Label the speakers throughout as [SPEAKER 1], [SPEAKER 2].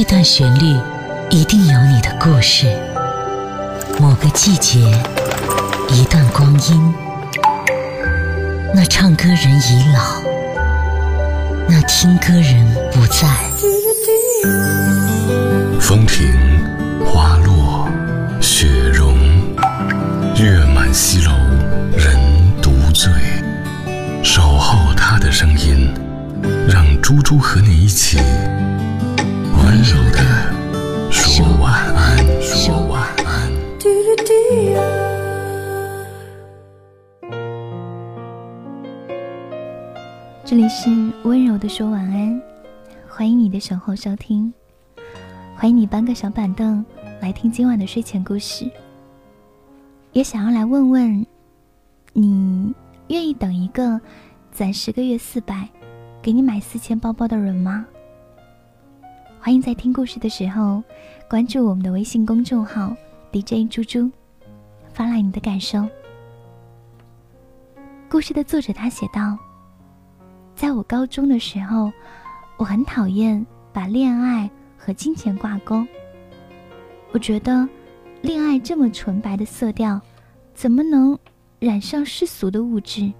[SPEAKER 1] 这段旋律一定有你的故事。某个季节，一段光阴，那唱歌人已老，那听歌人不在。
[SPEAKER 2] 风停，花落，雪融，月满西楼，人独醉。守候他的声音，让猪猪和你一起温柔的说晚安，说晚安。
[SPEAKER 3] 这里是温柔的说晚安，欢迎你的守候收听，欢迎你搬个小板凳来听今晚的睡前故事。也想要来问问，你愿意等一个攒十个月四百，给你买四千包包的人吗？欢迎在听故事的时候关注我们的微信公众号 DJ 猪猪，发来你的感受。故事的作者他写道。在我高中的时候，我很讨厌把恋爱和金钱挂钩。我觉得，恋爱这么纯白的色调，怎么能染上世俗的物质？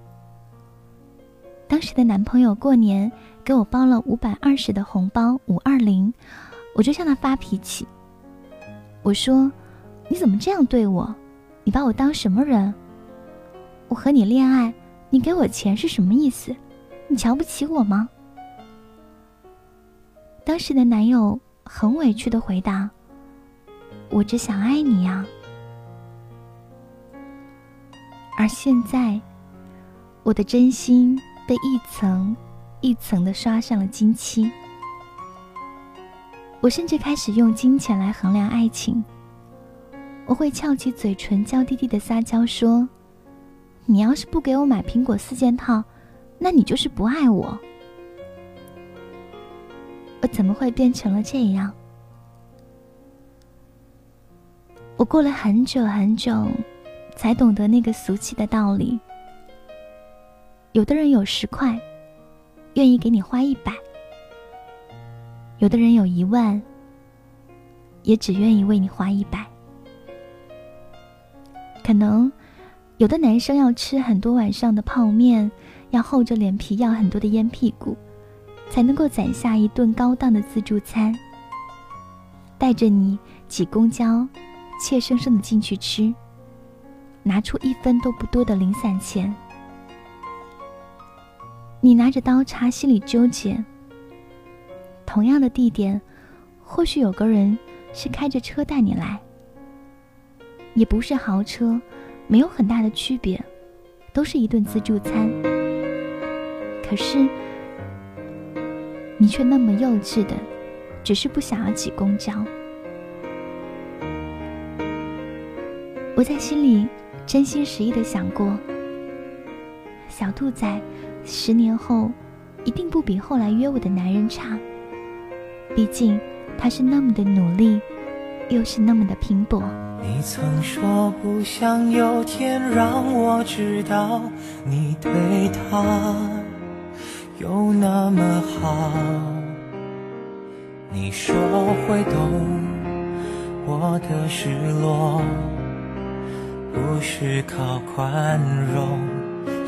[SPEAKER 3] 当时的男朋友过年给我包了五百二十的红包五二零，我就向他发脾气。我说：“你怎么这样对我？你把我当什么人？我和你恋爱，你给我钱是什么意思？”你瞧不起我吗？当时的男友很委屈的回答：“我只想爱你呀。”而现在，我的真心被一层一层的刷上了金漆。我甚至开始用金钱来衡量爱情。我会翘起嘴唇，娇滴滴的撒娇说：“你要是不给我买苹果四件套。”那你就是不爱我，我怎么会变成了这样？我过了很久很久，才懂得那个俗气的道理。有的人有十块，愿意给你花一百；有的人有一万，也只愿意为你花一百。可能有的男生要吃很多晚上的泡面。要厚着脸皮要很多的烟屁股，才能够攒下一顿高档的自助餐。带着你挤公交，怯生生的进去吃，拿出一分都不多的零散钱。你拿着刀叉，心里纠结。同样的地点，或许有个人是开着车带你来，也不是豪车，没有很大的区别，都是一顿自助餐。可是，你却那么幼稚的，只是不想要挤公交。我在心里真心实意的想过，小兔仔十年后一定不比后来约我的男人差。毕竟他是那么的努力，又是那么的拼搏。
[SPEAKER 4] 你曾说不想有天让我知道你对他。有那么好，你说会懂我的失落，不是靠宽容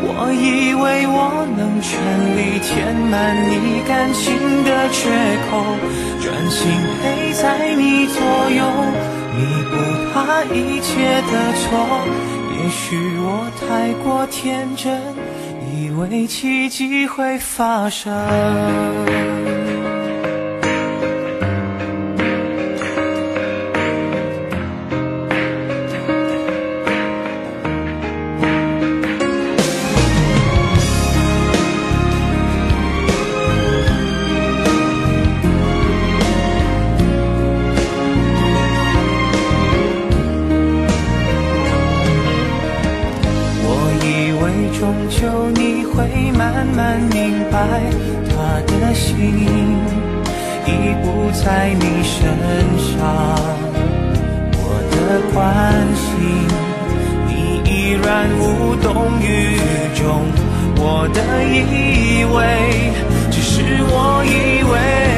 [SPEAKER 4] 我以为我能全力填满你感情的缺口，专心陪在你左右。弥补他一切的错，也许我太过天真，以为奇迹会发生。终究你会慢慢明白，他的心已不在你身上。我的关心，你依然无动于衷。我的以为，只是我以为。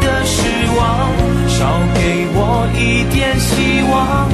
[SPEAKER 4] 的失望。少给我一点，希望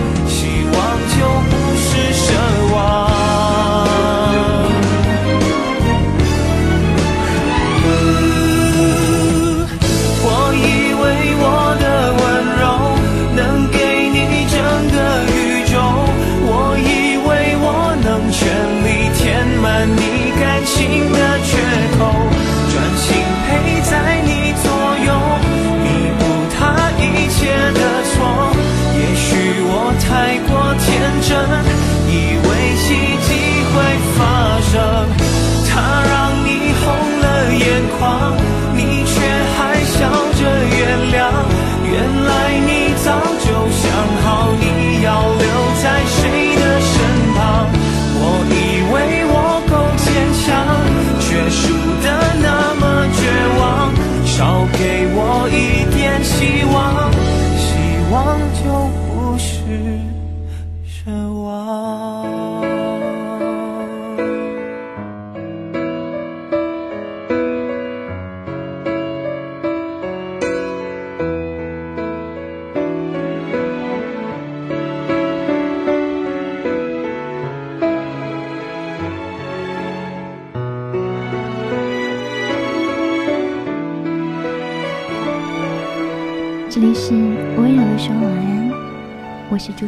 [SPEAKER 4] 一点希望，希望就不是奢望。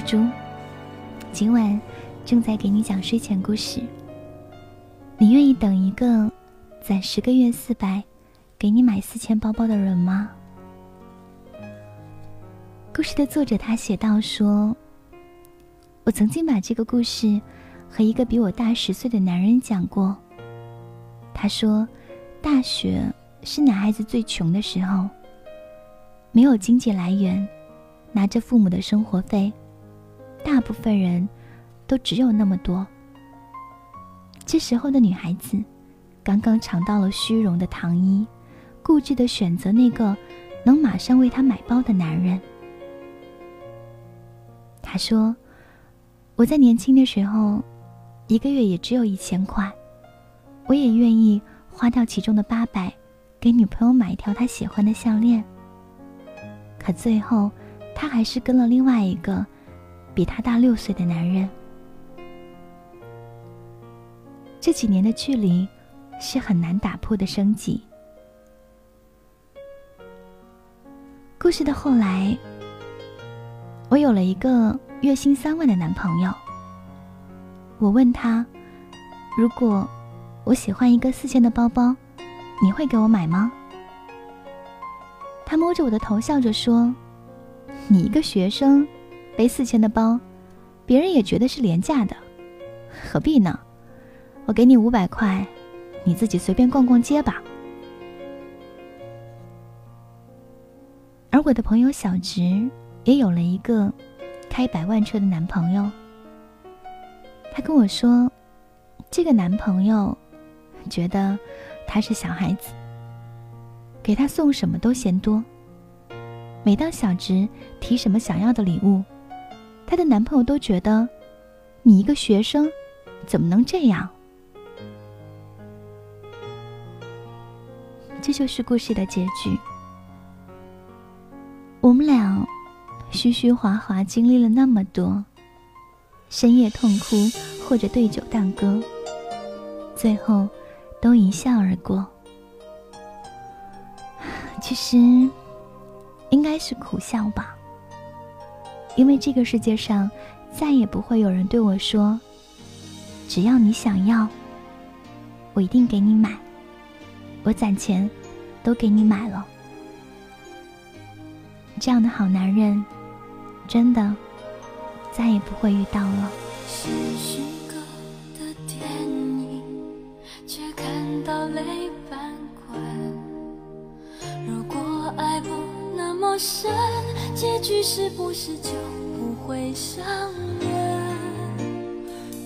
[SPEAKER 3] 猪，今晚正在给你讲睡前故事。你愿意等一个攒十个月四百，给你买四千包包的人吗？故事的作者他写道说：“我曾经把这个故事和一个比我大十岁的男人讲过。他说，大学是男孩子最穷的时候。”没有经济来源，拿着父母的生活费，大部分人都只有那么多。这时候的女孩子，刚刚尝到了虚荣的糖衣，固执的选择那个能马上为她买包的男人。他说：“我在年轻的时候，一个月也只有一千块，我也愿意花掉其中的八百，给女朋友买一条她喜欢的项链。”可最后，他还是跟了另外一个比他大六岁的男人。这几年的距离是很难打破的生计。故事的后来，我有了一个月薪三万的男朋友。我问他：“如果我喜欢一个四千的包包，你会给我买吗？”他摸着我的头，笑着说：“你一个学生，背四千的包，别人也觉得是廉价的，何必呢？我给你五百块，你自己随便逛逛街吧。”而我的朋友小直也有了一个开百万车的男朋友。他跟我说，这个男朋友觉得他是小孩子。给他送什么都嫌多。每当小直提什么想要的礼物，她的男朋友都觉得，你一个学生，怎么能这样？这就是故事的结局。我们俩虚虚华华经历了那么多，深夜痛哭或者对酒当歌，最后都一笑而过。其实，应该是苦笑吧，因为这个世界上再也不会有人对我说：“只要你想要，我一定给你买，我攒钱都给你买了。”这样的好男人，真的再也不会遇到了。
[SPEAKER 5] 到泪翻滚。如果爱不那么深，结局是不是就不会伤人？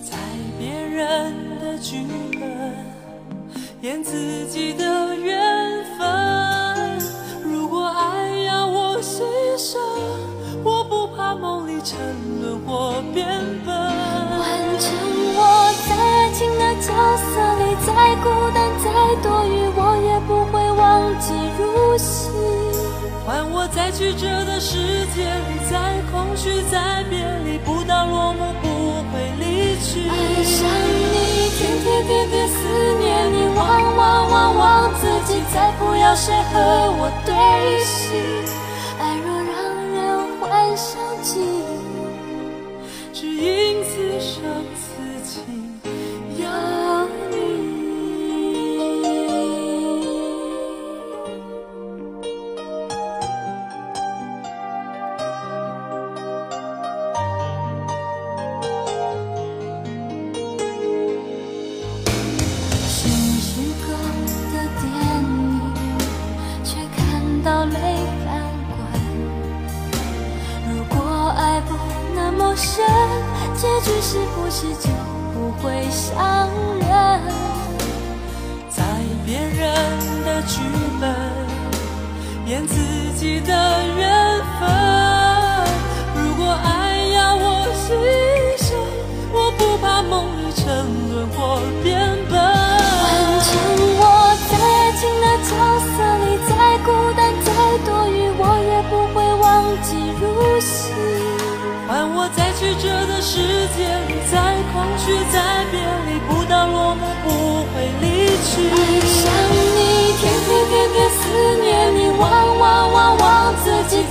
[SPEAKER 6] 在别人的剧本演自己的缘分。如果爱要我牺牲，我不怕梦里沉沦或变笨。
[SPEAKER 5] 完成我在爱情的角色里，再孤单再多余，
[SPEAKER 6] 让我在曲折的世界里，在空虚，在别离，不到落幕不会离去。
[SPEAKER 5] 爱上你，天天天天思念你，忘忘忘忘自己，再不要谁和我对戏。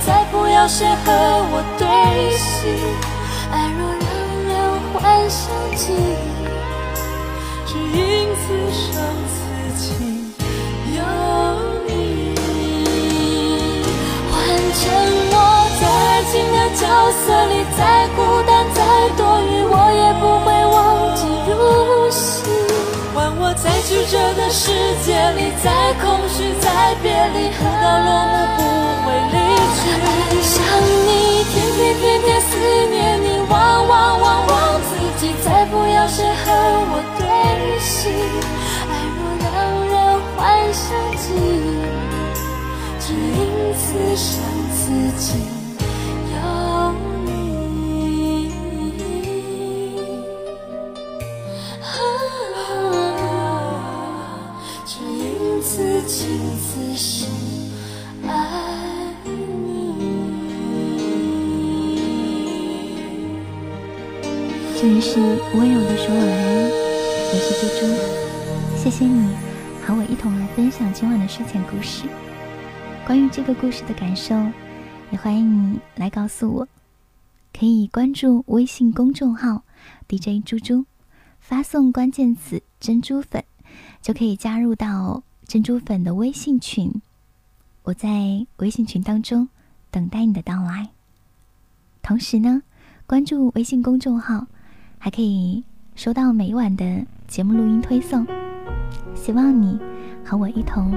[SPEAKER 5] 再不要谁和我对戏。爱若让人幻想记忆，
[SPEAKER 6] 只因此生此情有你。
[SPEAKER 5] 换成我在爱情的角色里，再孤单再多
[SPEAKER 6] 在曲折的世界里，在空虚，在别离，到落幕不会离去。
[SPEAKER 5] 想你，天天天天思念你，忘忘忘忘自己，再不要谁和我对戏。爱若让人幻想记忆，只因此生此情
[SPEAKER 3] 是温柔的说晚安，我是猪猪，谢谢你和我一同来分享今晚的睡前故事。关于这个故事的感受，也欢迎你来告诉我。可以关注微信公众号 DJ 猪猪，发送关键词“珍珠粉”，就可以加入到珍珠粉的微信群。我在微信群当中等待你的到来。同时呢，关注微信公众号，还可以收到每晚的节目录音推送。希望你和我一同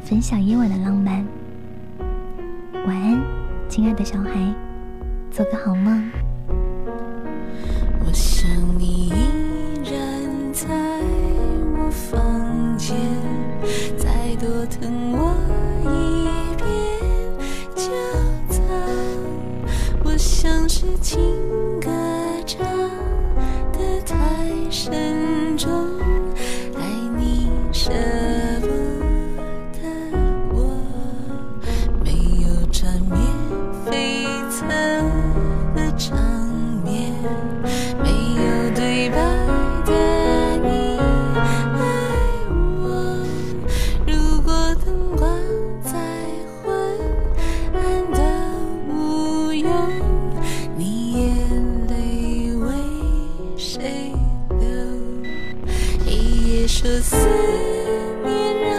[SPEAKER 3] 分享夜晚的浪漫。晚安，亲爱的小孩，做个好梦。
[SPEAKER 5] 我想你
[SPEAKER 7] 说思念让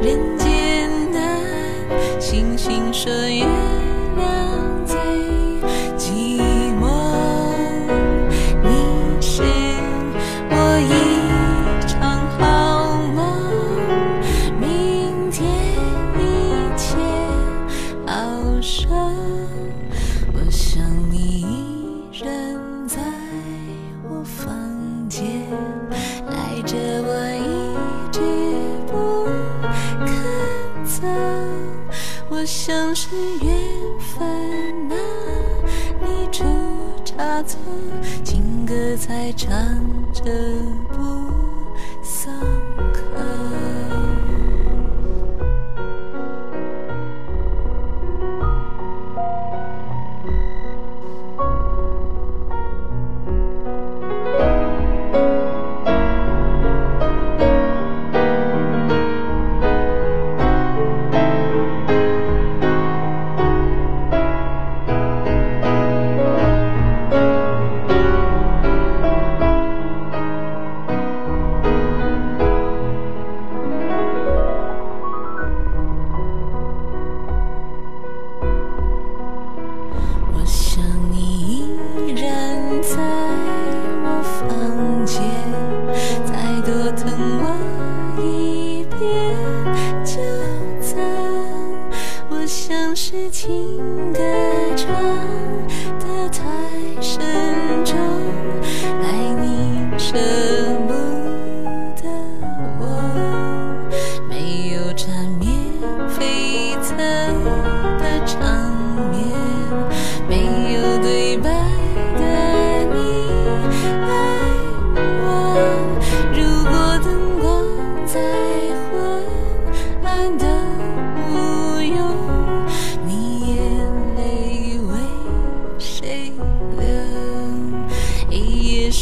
[SPEAKER 7] 人艰难，星星说也。在唱着。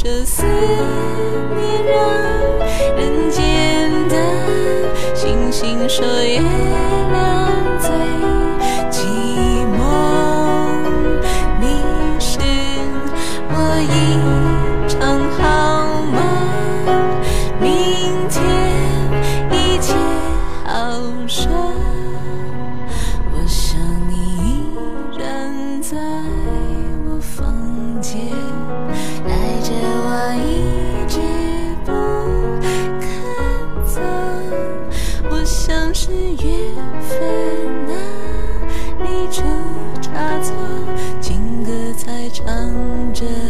[SPEAKER 7] 这思念让人间的星星说月亮唱着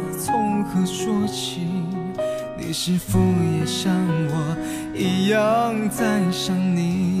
[SPEAKER 4] 何说起，你是否也像我一样在想你？